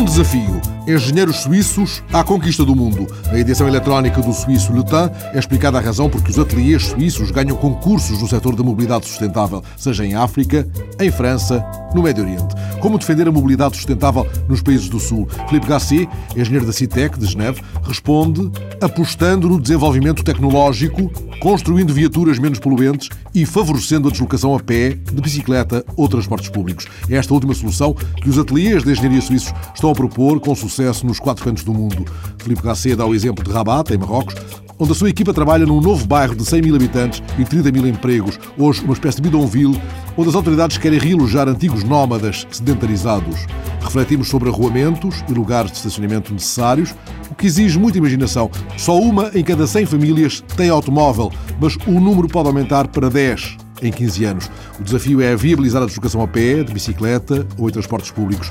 Um desafio. Engenheiros suíços à conquista do mundo. Na edição eletrónica do suíço Temps é explicada a razão por que os ateliês suíços ganham concursos no setor da mobilidade sustentável, seja em África, em França, no Médio Oriente. Como defender a mobilidade sustentável nos países do Sul? Filipe Gassier, engenheiro da CITEC de Geneve, responde apostando no desenvolvimento tecnológico, construindo viaturas menos poluentes e favorecendo a deslocação a pé, de bicicleta ou transportes públicos. É esta última solução que os ateliês de engenharia suíços estão a propor com sucesso nos quatro cantos do mundo. Filipe Gassier dá o exemplo de Rabat, em Marrocos, onde a sua equipa trabalha num novo bairro de 100 mil habitantes e 30 mil empregos, hoje uma espécie de bidonville, onde as autoridades querem realojar antigos nómadas sedentarizados. Refletimos sobre arruamentos e lugares de estacionamento necessários, o que exige muita imaginação. Só uma em cada 100 famílias tem automóvel, mas o número pode aumentar para 10 em 15 anos. O desafio é viabilizar a deslocação a pé, de bicicleta ou em transportes públicos.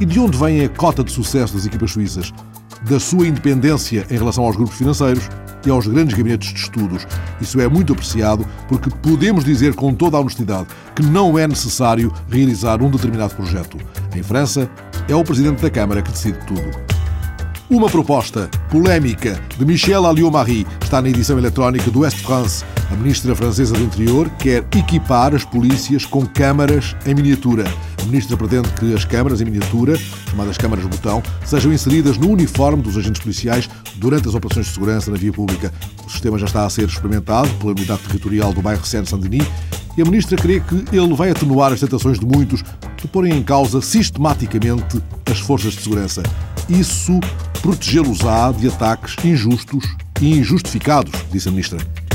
E de onde vem a cota de sucesso das equipas suíças? Da sua independência em relação aos grupos financeiros e aos grandes gabinetes de estudos. Isso é muito apreciado porque podemos dizer com toda a honestidade que não é necessário realizar um determinado projeto. Em França, é o Presidente da Câmara que decide tudo. Uma proposta polémica de Michel Alliot-Marie está na edição eletrónica do West France. A ministra francesa do Interior quer equipar as polícias com câmaras em miniatura. A ministra pretende que as câmaras em miniatura, chamadas câmaras botão, sejam inseridas no uniforme dos agentes policiais durante as operações de segurança na via pública. O sistema já está a ser experimentado pela unidade territorial do bairro Seine-Saint-Denis e a ministra crê que ele vai atenuar as tentações de muitos de porem em causa sistematicamente as forças de segurança. Isso protegê-los-á de ataques injustos e injustificados, disse a ministra.